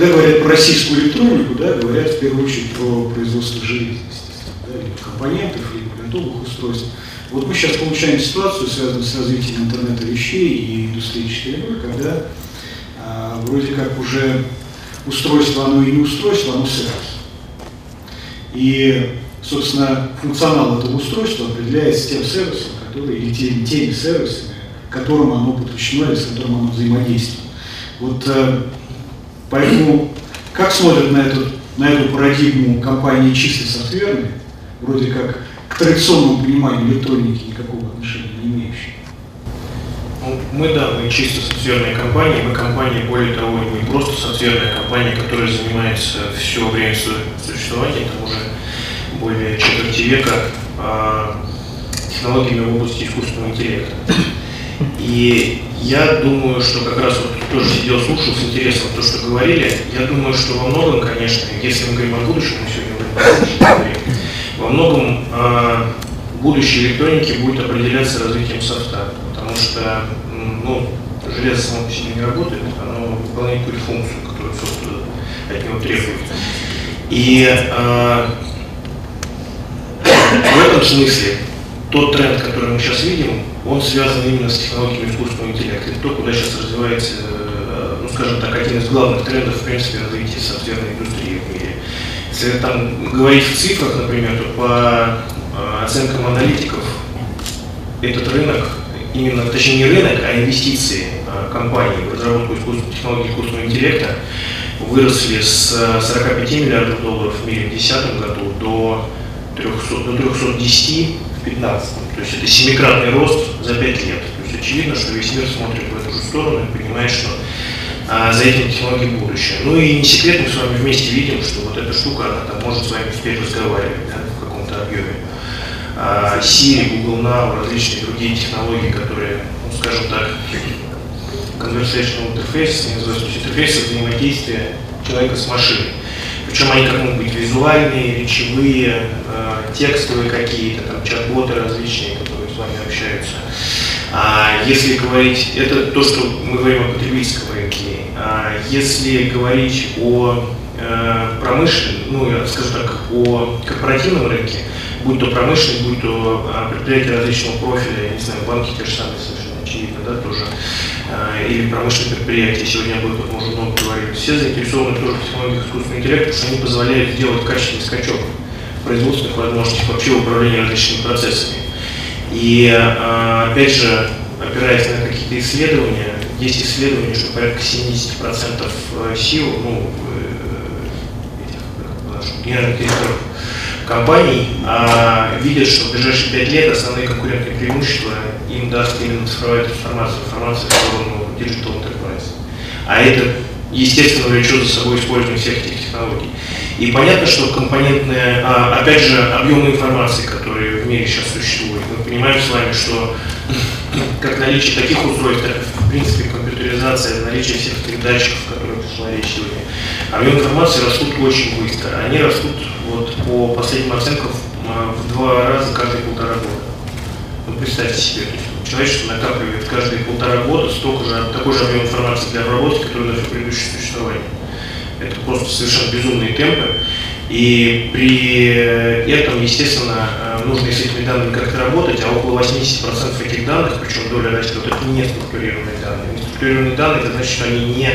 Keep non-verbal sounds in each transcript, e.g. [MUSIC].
когда говорят про российскую электронику, да, говорят в первую очередь про производство железа, да, или компонентов, или готовых устройств. Вот мы сейчас получаем ситуацию, связанную с развитием интернета вещей и индустрии 4.0, когда а, вроде как уже устройство, оно и не устройство, оно сервис. И, собственно, функционал этого устройства определяется тем сервисом, который, или теми, теми сервисами, к которым оно подключено или с которым оно взаимодействует. Вот э, поэтому, как смотрят на эту, на эту парадигму компании чисто софтверные, вроде как к традиционному пониманию электроники никакого отношения не имеющие? Ну, мы, да, мы чисто софтверная компания, мы компания, более того, не просто софтверная компания, которая занимается все время своего существования, там уже более четверти века, а, технологиями в области искусственного интеллекта. И я думаю, что как раз вот тоже сидел, слушал с интересом то, что говорили. Я думаю, что во многом, конечно, если мы говорим о будущем, мы сегодня говорим во многом э, будущее электроники будет определяться развитием софта, потому что ну, железо само по себе не работает, оно выполняет какую-то функцию, которую софт от него требует. И э, в этом смысле тот тренд, который мы сейчас видим, он связан именно с технологиями искусственного интеллекта. Это то, куда сейчас развивается, э, ну, скажем так, один из главных трендов, в принципе, развития софтверной индустрии в мире. Если там говорить в цифрах, например, то по э, оценкам аналитиков, этот рынок, именно, точнее не рынок, а инвестиции э, компании в разработку искусственной технологий искусственного интеллекта выросли с 45 миллиардов долларов в мире в 2010 году до 300, до 310 в 2015. То есть это семикратный рост за 5 лет. То есть очевидно, что весь мир смотрит в эту же сторону и понимает, что а, за этим технологией будущее. Ну и не секрет, мы с вами вместе видим, что вот эта штука, она там может с вами теперь разговаривать да, в каком-то объеме. А, Siri, Google Now, различные другие технологии, которые, ну, скажем так, conversational interface, называются интерфейсы взаимодействия человека с машиной. Причем они как могут быть визуальные, речевые, э, текстовые какие-то, там чат-боты различные, которые с вами общаются. А если говорить, это то, что мы говорим о потребительском рынке. А если говорить о э, промышленном, ну, скажем так, о корпоративном рынке, будь то промышленный, будь то а, предприятия различного профиля, я не знаю, банки те же самые совершенно очевидно, да, тоже Э, или промышленные предприятия, сегодня об этом уже много говорили, все заинтересованы тоже в технологиях искусственного интеллекта, что они позволяют сделать качественный скачок производственных возможностей, вообще управления различными процессами. И э, опять же, опираясь на какие-то исследования, есть исследования, что порядка 70% э, сил, ну, этих, генеральных директоров компаний а, видят, что в ближайшие 5 лет основные конкурентные преимущества им даст именно цифровая трансформация, информация в сторону Digital Enterprise. А это, естественно, влечет за собой использование всех этих технологий. И понятно, что компонентная, а, опять же, объемы информации, которые в мире сейчас существуют, мы понимаем с вами, что [CLEARS THROAT] как наличие таких устройств, так и, в принципе, компьютеризация, наличие всех этих датчиков, о которых шла речь сегодня, объем информации растут очень быстро. Они растут вот, по последним оценкам в два раза каждые полтора года. Ну, представьте себе, человечество накапливает каждые полтора года столько же, такой же объем информации для обработки, который за все предыдущее существование. Это просто совершенно безумные темпы. И при этом, естественно, нужно с этими данными как-то работать, а около 80% этих данных, причем доля растет, это не структурированные данные. Не структурированные данные, это значит, что они не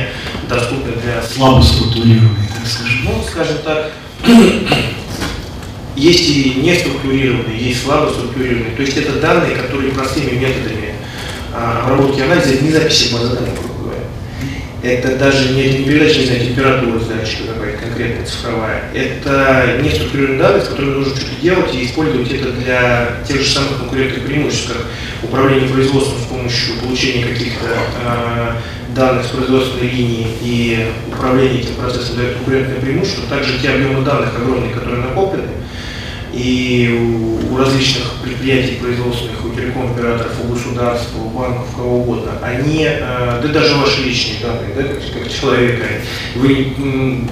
доступны для... Слабо структурированные, так скажем. Ну, скажем так, [CLEARS THROAT] есть и не структурированные, есть слабо структурированные. То есть это данные, которые простыми методами а, обработки анализа, это не записи базы данных. Это даже не, передача, не знаю, температуры датчика какая-то конкретная цифровая. Это не данные, с которыми нужно что-то делать и использовать это для тех же самых конкурентных преимуществ, как управление производством с помощью получения каких-то э, данных с производственной линии и управление этим процессом дает конкурентное преимущество. Также те объемы данных огромные, которые накоплены, и у различных предприятий производственных, у телеком-операторов, у государств, у банков, кого угодно, они, э, да даже ваши личные данные, да, как, человека, вы,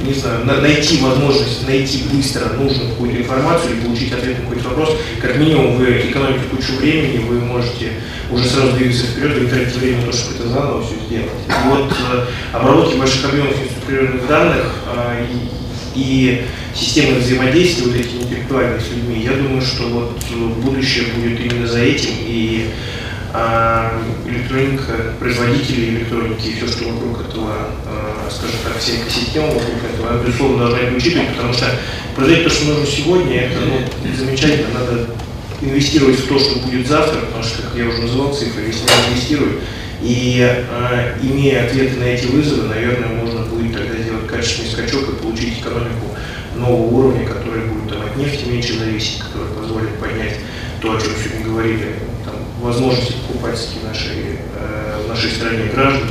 не знаю, найти возможность, найти быстро нужную какую-то информацию или получить ответ на какой-то вопрос, как минимум вы экономите кучу времени, вы можете уже сразу двигаться вперед, вы тратите время на то, чтобы это заново все сделать. И вот э, обработки больших объемов инструктурированных данных и системы взаимодействия вот эти интеллектуальные с людьми, я думаю, что вот будущее будет именно за этим, и а, электроника, производители электроники и все, что вокруг этого, а, скажем так, вся экосистема вокруг этого, безусловно, должна это учитывать, потому что производить то, что нужно сегодня, это ну, замечательно, надо инвестировать в то, что будет завтра, потому что, как я уже называл цифры, если не инвестируют, и э, имея ответы на эти вызовы, наверное, можно будет тогда сделать качественный скачок и получить экономику нового уровня, который будет там, от нефти меньше зависеть, который позволит поднять то, о чем сегодня говорили, там, возможности покупательские нашей, э, в нашей стране граждан,